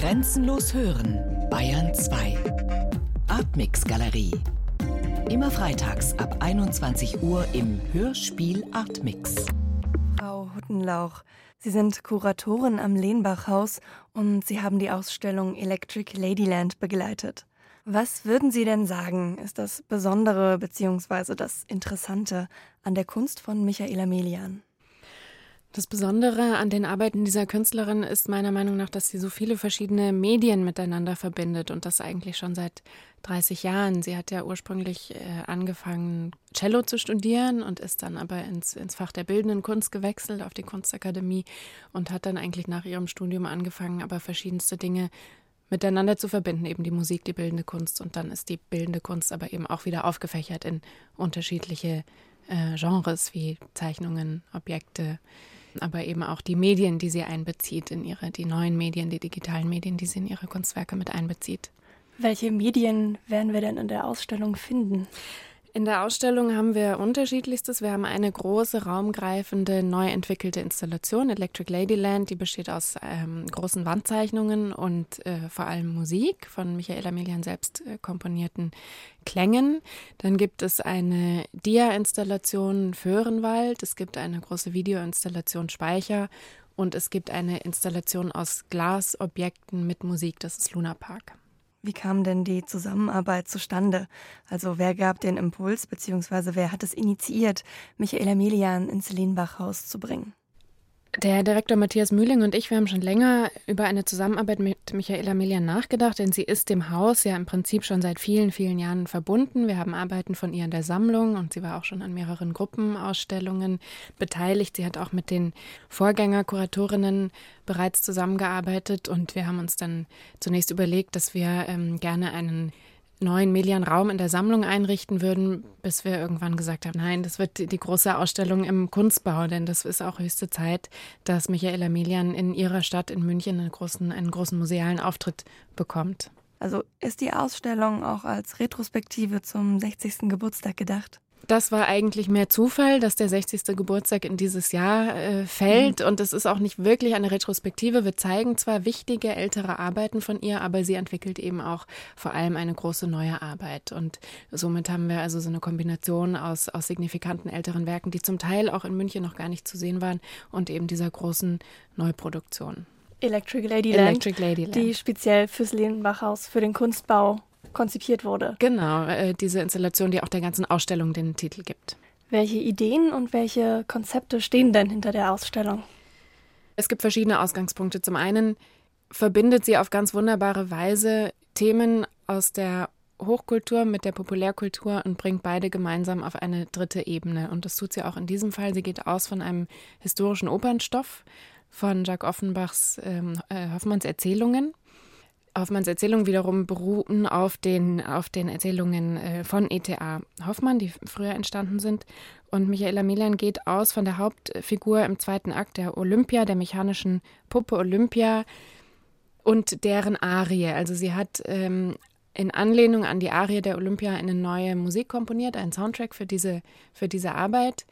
Grenzenlos hören, Bayern 2. Artmix Galerie. Immer freitags ab 21 Uhr im Hörspiel Artmix. Frau Huttenlauch, Sie sind Kuratorin am Lehnbachhaus und Sie haben die Ausstellung Electric Ladyland begleitet. Was würden Sie denn sagen, ist das Besondere bzw. das Interessante an der Kunst von Michaela Melian? Das Besondere an den Arbeiten dieser Künstlerin ist meiner Meinung nach, dass sie so viele verschiedene Medien miteinander verbindet und das eigentlich schon seit 30 Jahren. Sie hat ja ursprünglich äh, angefangen, Cello zu studieren und ist dann aber ins, ins Fach der bildenden Kunst gewechselt auf die Kunstakademie und hat dann eigentlich nach ihrem Studium angefangen, aber verschiedenste Dinge miteinander zu verbinden, eben die Musik, die bildende Kunst und dann ist die bildende Kunst aber eben auch wieder aufgefächert in unterschiedliche äh, Genres wie Zeichnungen, Objekte, aber eben auch die Medien, die sie einbezieht in ihre, die neuen Medien, die digitalen Medien, die sie in ihre Kunstwerke mit einbezieht. Welche Medien werden wir denn in der Ausstellung finden? In der Ausstellung haben wir unterschiedlichstes. Wir haben eine große, raumgreifende, neu entwickelte Installation, Electric Ladyland, die besteht aus ähm, großen Wandzeichnungen und äh, vor allem Musik von Michaela Milian selbst äh, komponierten Klängen. Dann gibt es eine Dia-Installation Föhrenwald, es gibt eine große Videoinstallation Speicher und es gibt eine Installation aus Glasobjekten mit Musik, das ist Luna Park. Wie kam denn die Zusammenarbeit zustande? Also wer gab den Impuls, beziehungsweise wer hat es initiiert, Michaela Melian ins Lehnbachhaus zu bringen? Der Direktor Matthias Mühling und ich, wir haben schon länger über eine Zusammenarbeit mit Michaela Melian nachgedacht, denn sie ist dem Haus ja im Prinzip schon seit vielen, vielen Jahren verbunden. Wir haben Arbeiten von ihr in der Sammlung und sie war auch schon an mehreren Gruppenausstellungen beteiligt. Sie hat auch mit den Vorgängerkuratorinnen bereits zusammengearbeitet und wir haben uns dann zunächst überlegt, dass wir ähm, gerne einen neuen Melian-Raum in der Sammlung einrichten würden, bis wir irgendwann gesagt haben, nein, das wird die große Ausstellung im Kunstbau, denn das ist auch höchste Zeit, dass Michaela Melian in ihrer Stadt in München einen großen, einen großen musealen Auftritt bekommt. Also ist die Ausstellung auch als Retrospektive zum 60. Geburtstag gedacht? Das war eigentlich mehr Zufall, dass der 60. Geburtstag in dieses Jahr äh, fällt. Mhm. Und es ist auch nicht wirklich eine Retrospektive. Wir zeigen zwar wichtige ältere Arbeiten von ihr, aber sie entwickelt eben auch vor allem eine große neue Arbeit. Und somit haben wir also so eine Kombination aus, aus signifikanten älteren Werken, die zum Teil auch in München noch gar nicht zu sehen waren, und eben dieser großen Neuproduktion. Electric Ladyland, Electric Ladyland. die speziell fürs Lehnbachhaus, für den Kunstbau konzipiert wurde. Genau, äh, diese Installation, die auch der ganzen Ausstellung den Titel gibt. Welche Ideen und welche Konzepte stehen denn hinter der Ausstellung? Es gibt verschiedene Ausgangspunkte. Zum einen verbindet sie auf ganz wunderbare Weise Themen aus der Hochkultur mit der Populärkultur und bringt beide gemeinsam auf eine dritte Ebene. Und das tut sie auch in diesem Fall. Sie geht aus von einem historischen Opernstoff von Jacques Offenbachs ähm, äh, Hoffmanns Erzählungen Hoffmanns Erzählungen wiederum beruhen auf den, auf den Erzählungen äh, von E.T.A. Hoffmann, die früher entstanden sind. Und Michaela Melian geht aus von der Hauptfigur im zweiten Akt der Olympia, der mechanischen Puppe Olympia und deren Arie. Also sie hat ähm, in Anlehnung an die Arie der Olympia eine neue Musik komponiert, einen Soundtrack für diese, für diese Arbeit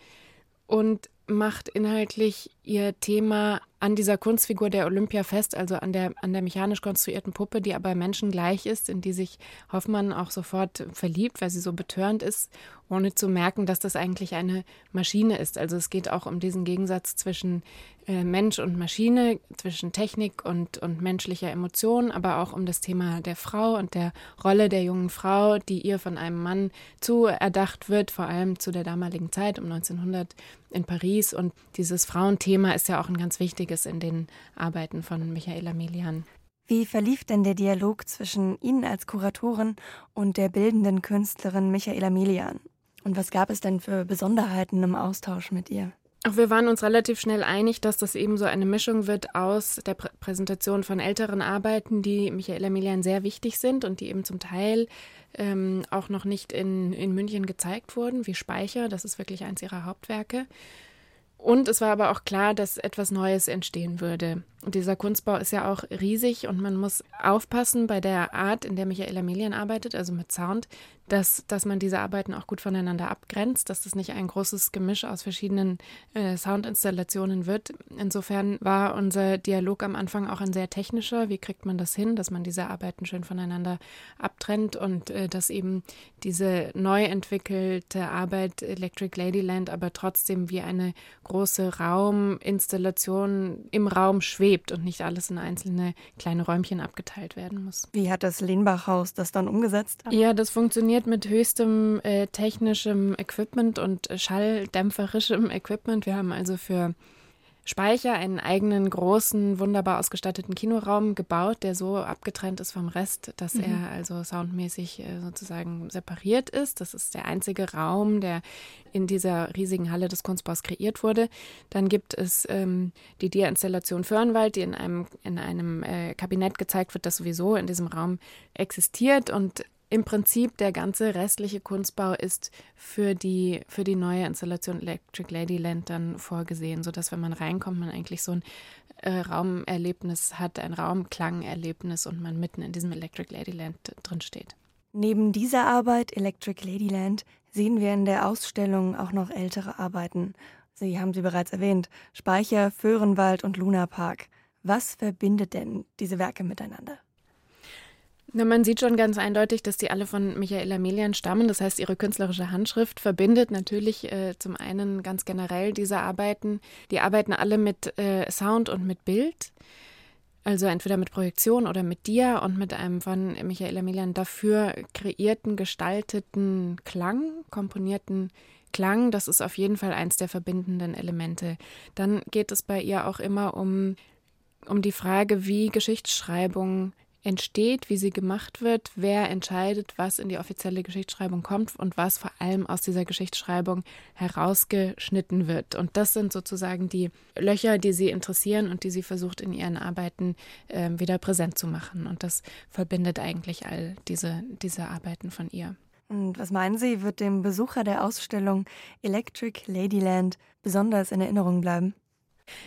und macht inhaltlich ihr Thema an dieser Kunstfigur der Olympia fest, also an der, an der mechanisch konstruierten Puppe, die aber menschengleich ist, in die sich Hoffmann auch sofort verliebt, weil sie so betörend ist, ohne zu merken, dass das eigentlich eine Maschine ist. Also es geht auch um diesen Gegensatz zwischen äh, Mensch und Maschine, zwischen Technik und, und menschlicher Emotion, aber auch um das Thema der Frau und der Rolle der jungen Frau, die ihr von einem Mann zuerdacht wird, vor allem zu der damaligen Zeit um 1900 in Paris. Und dieses Frauenthema ist ja auch ein ganz wichtiges in den Arbeiten von Michaela Melian. Wie verlief denn der Dialog zwischen Ihnen als Kuratorin und der bildenden Künstlerin Michaela Melian? Und was gab es denn für Besonderheiten im Austausch mit ihr? Auch wir waren uns relativ schnell einig, dass das eben so eine Mischung wird aus der Prä Präsentation von älteren Arbeiten, die Michaela Melian sehr wichtig sind und die eben zum Teil ähm, auch noch nicht in, in München gezeigt wurden, wie Speicher, das ist wirklich eins ihrer Hauptwerke. Und es war aber auch klar, dass etwas Neues entstehen würde. Dieser Kunstbau ist ja auch riesig und man muss aufpassen bei der Art, in der Michaela Melian arbeitet, also mit Sound, dass, dass man diese Arbeiten auch gut voneinander abgrenzt, dass es nicht ein großes Gemisch aus verschiedenen äh, Soundinstallationen wird. Insofern war unser Dialog am Anfang auch ein sehr technischer. Wie kriegt man das hin, dass man diese Arbeiten schön voneinander abtrennt und äh, dass eben diese neu entwickelte Arbeit Electric Ladyland aber trotzdem wie eine große Rauminstallation im Raum schwebt und nicht alles in einzelne kleine Räumchen abgeteilt werden muss. Wie hat das Lehnbach-Haus das dann umgesetzt? Ja, das funktioniert mit höchstem äh, technischem Equipment und schalldämpferischem Equipment. Wir haben also für Speicher einen eigenen großen, wunderbar ausgestatteten Kinoraum gebaut, der so abgetrennt ist vom Rest, dass mhm. er also soundmäßig äh, sozusagen separiert ist. Das ist der einzige Raum, der in dieser riesigen Halle des Kunstbaus kreiert wurde. Dann gibt es ähm, die Dia-Installation Föhrenwald, die in einem, in einem äh, Kabinett gezeigt wird, das sowieso in diesem Raum existiert und im Prinzip der ganze restliche Kunstbau ist für die, für die neue Installation Electric Ladyland dann vorgesehen, sodass, wenn man reinkommt, man eigentlich so ein äh, Raumerlebnis hat, ein Raumklangerlebnis und man mitten in diesem Electric Ladyland drin steht. Neben dieser Arbeit Electric Ladyland sehen wir in der Ausstellung auch noch ältere Arbeiten. Sie haben sie bereits erwähnt: Speicher, Föhrenwald und Luna Park. Was verbindet denn diese Werke miteinander? Na, man sieht schon ganz eindeutig, dass die alle von Michaela Melian stammen. Das heißt, ihre künstlerische Handschrift verbindet natürlich äh, zum einen ganz generell diese Arbeiten. Die arbeiten alle mit äh, Sound und mit Bild. Also entweder mit Projektion oder mit Dia und mit einem von Michaela Melian dafür kreierten, gestalteten Klang, komponierten Klang. Das ist auf jeden Fall eins der verbindenden Elemente. Dann geht es bei ihr auch immer um, um die Frage, wie Geschichtsschreibung entsteht, wie sie gemacht wird, wer entscheidet, was in die offizielle Geschichtsschreibung kommt und was vor allem aus dieser Geschichtsschreibung herausgeschnitten wird. Und das sind sozusagen die Löcher, die sie interessieren und die sie versucht in ihren Arbeiten äh, wieder präsent zu machen. Und das verbindet eigentlich all diese, diese Arbeiten von ihr. Und was meinen Sie, wird dem Besucher der Ausstellung Electric Ladyland besonders in Erinnerung bleiben?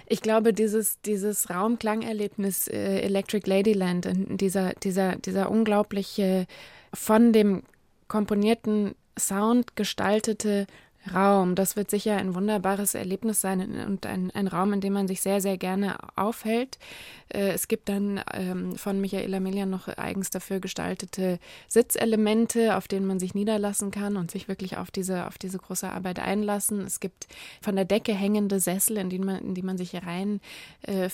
Ich glaube, dieses, dieses Raumklangerlebnis äh, Electric Ladyland, dieser, dieser, dieser unglaubliche, von dem komponierten Sound gestaltete Raum. Das wird sicher ein wunderbares Erlebnis sein und ein, ein Raum, in dem man sich sehr, sehr gerne aufhält. Äh, es gibt dann ähm, von Michaela Melian noch eigens dafür gestaltete Sitzelemente, auf denen man sich niederlassen kann und sich wirklich auf diese, auf diese große Arbeit einlassen. Es gibt von der Decke hängende Sessel, in die man, in die man sich rein äh,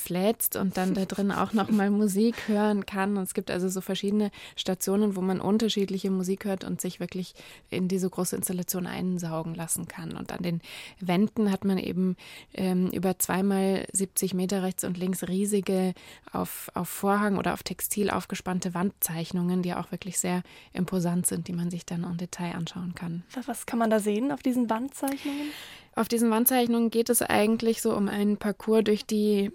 und dann da drin auch nochmal Musik hören kann. Und es gibt also so verschiedene Stationen, wo man unterschiedliche Musik hört und sich wirklich in diese große Installation einsaugen lassen lassen kann. Und an den Wänden hat man eben ähm, über zweimal 70 Meter rechts und links riesige auf, auf Vorhang oder auf Textil aufgespannte Wandzeichnungen, die auch wirklich sehr imposant sind, die man sich dann im Detail anschauen kann. Was kann man da sehen auf diesen Wandzeichnungen? Auf diesen Wandzeichnungen geht es eigentlich so um einen Parcours durch die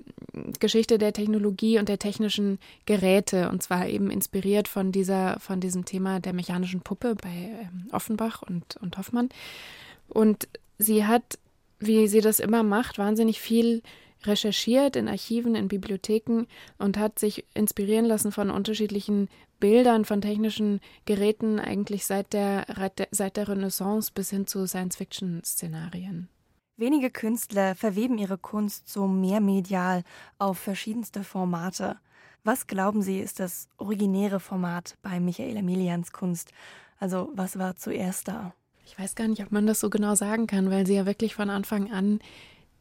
Geschichte der Technologie und der technischen Geräte und zwar eben inspiriert von dieser von diesem Thema der mechanischen Puppe bei ähm, Offenbach und, und Hoffmann. Und sie hat, wie sie das immer macht, wahnsinnig viel recherchiert in Archiven, in Bibliotheken und hat sich inspirieren lassen von unterschiedlichen Bildern, von technischen Geräten, eigentlich seit der, seit der Renaissance bis hin zu Science-Fiction-Szenarien. Wenige Künstler verweben ihre Kunst so mehrmedial auf verschiedenste Formate. Was glauben Sie, ist das originäre Format bei Michael Emilians Kunst? Also, was war zuerst da? Ich weiß gar nicht, ob man das so genau sagen kann, weil sie ja wirklich von Anfang an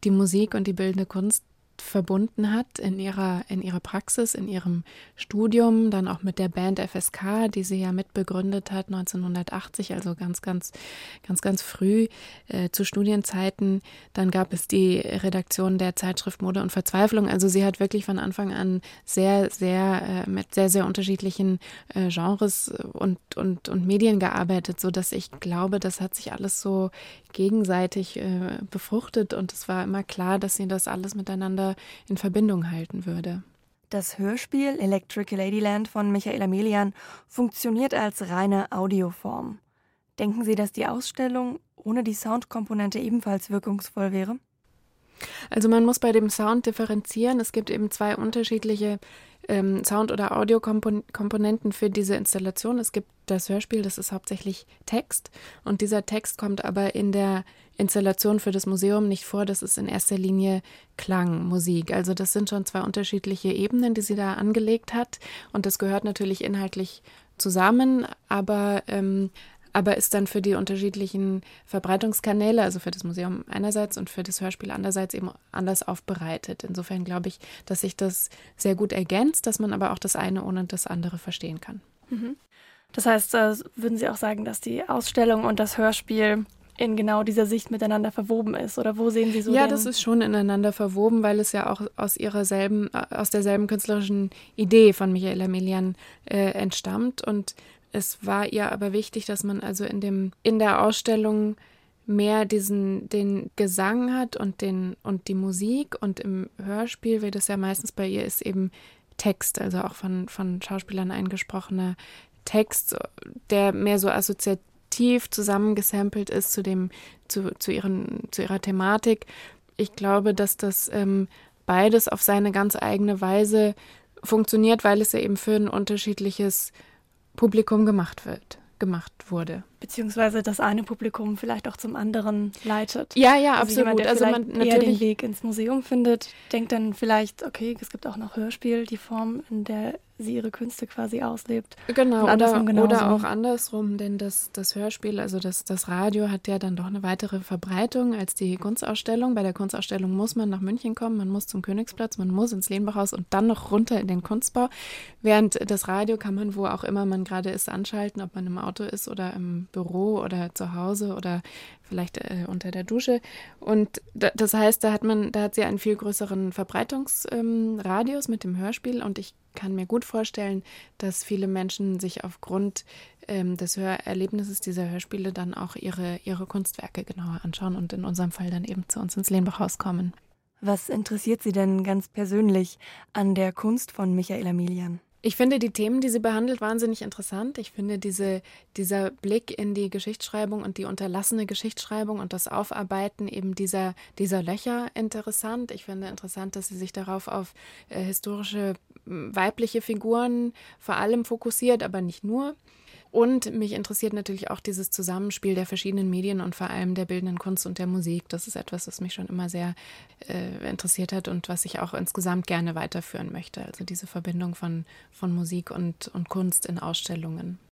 die Musik und die bildende Kunst verbunden hat in ihrer, in ihrer Praxis, in ihrem Studium, dann auch mit der Band FSK, die sie ja mitbegründet hat 1980, also ganz, ganz, ganz, ganz früh äh, zu Studienzeiten. Dann gab es die Redaktion der Zeitschrift Mode und Verzweiflung. Also sie hat wirklich von Anfang an sehr, sehr, äh, mit sehr, sehr unterschiedlichen äh, Genres und, und, und Medien gearbeitet, so dass ich glaube, das hat sich alles so gegenseitig äh, befruchtet und es war immer klar, dass sie das alles miteinander in Verbindung halten würde. Das Hörspiel Electric Ladyland von Michaela Melian funktioniert als reine Audioform. Denken Sie, dass die Ausstellung ohne die Soundkomponente ebenfalls wirkungsvoll wäre? Also man muss bei dem Sound differenzieren. Es gibt eben zwei unterschiedliche ähm, Sound- oder Audiokomponenten für diese Installation. Es gibt das Hörspiel, das ist hauptsächlich Text und dieser Text kommt aber in der Installation für das Museum nicht vor. Das ist in erster Linie Klang, Musik. Also das sind schon zwei unterschiedliche Ebenen, die sie da angelegt hat und das gehört natürlich inhaltlich zusammen, aber ähm, aber ist dann für die unterschiedlichen Verbreitungskanäle, also für das Museum einerseits und für das Hörspiel andererseits eben anders aufbereitet. Insofern glaube ich, dass sich das sehr gut ergänzt, dass man aber auch das eine ohne das andere verstehen kann. Mhm. Das heißt, äh, würden Sie auch sagen, dass die Ausstellung und das Hörspiel in genau dieser Sicht miteinander verwoben ist? Oder wo sehen Sie so? Ja, das ist schon ineinander verwoben, weil es ja auch aus ihrer selben, äh, aus derselben künstlerischen Idee von Michaela Melian äh, entstammt. Und es war ihr aber wichtig, dass man also in dem, in der Ausstellung mehr diesen, den Gesang hat und den, und die Musik und im Hörspiel, wie das ja meistens bei ihr ist, eben Text, also auch von, von Schauspielern eingesprochener Text, der mehr so assoziativ zusammengesampelt ist zu dem, zu, zu, ihren, zu ihrer Thematik. Ich glaube, dass das ähm, beides auf seine ganz eigene Weise funktioniert, weil es ja eben für ein unterschiedliches Publikum gemacht wird, gemacht wurde. Beziehungsweise das eine Publikum vielleicht auch zum anderen leitet. Ja, ja, also absolut. Jemand, der also man natürlich eher den Weg ins Museum findet, denkt dann vielleicht, okay, es gibt auch noch Hörspiel, die Form, in der sie ihre Künste quasi auslebt. Genau, oder, oder auch andersrum, denn das, das Hörspiel, also das, das Radio hat ja dann doch eine weitere Verbreitung als die Kunstausstellung. Bei der Kunstausstellung muss man nach München kommen, man muss zum Königsplatz, man muss ins Lehnbachhaus und dann noch runter in den Kunstbau. Während das Radio kann man, wo auch immer man gerade ist, anschalten, ob man im Auto ist oder im Büro oder zu Hause oder vielleicht äh, unter der Dusche. Und da, das heißt, da hat man, da hat sie einen viel größeren Verbreitungsradius ähm, mit dem Hörspiel und ich kann mir gut vorstellen, dass viele Menschen sich aufgrund ähm, des Hörerlebnisses dieser Hörspiele dann auch ihre, ihre Kunstwerke genauer anschauen und in unserem Fall dann eben zu uns ins Lehnbachhaus kommen. Was interessiert Sie denn ganz persönlich an der Kunst von Michael Milian? Ich finde die Themen, die sie behandelt, wahnsinnig interessant. Ich finde diese, dieser Blick in die Geschichtsschreibung und die unterlassene Geschichtsschreibung und das Aufarbeiten eben dieser, dieser Löcher interessant. Ich finde interessant, dass sie sich darauf auf äh, historische weibliche Figuren vor allem fokussiert, aber nicht nur. Und mich interessiert natürlich auch dieses Zusammenspiel der verschiedenen Medien und vor allem der bildenden Kunst und der Musik. Das ist etwas, was mich schon immer sehr äh, interessiert hat und was ich auch insgesamt gerne weiterführen möchte. Also diese Verbindung von, von Musik und, und Kunst in Ausstellungen.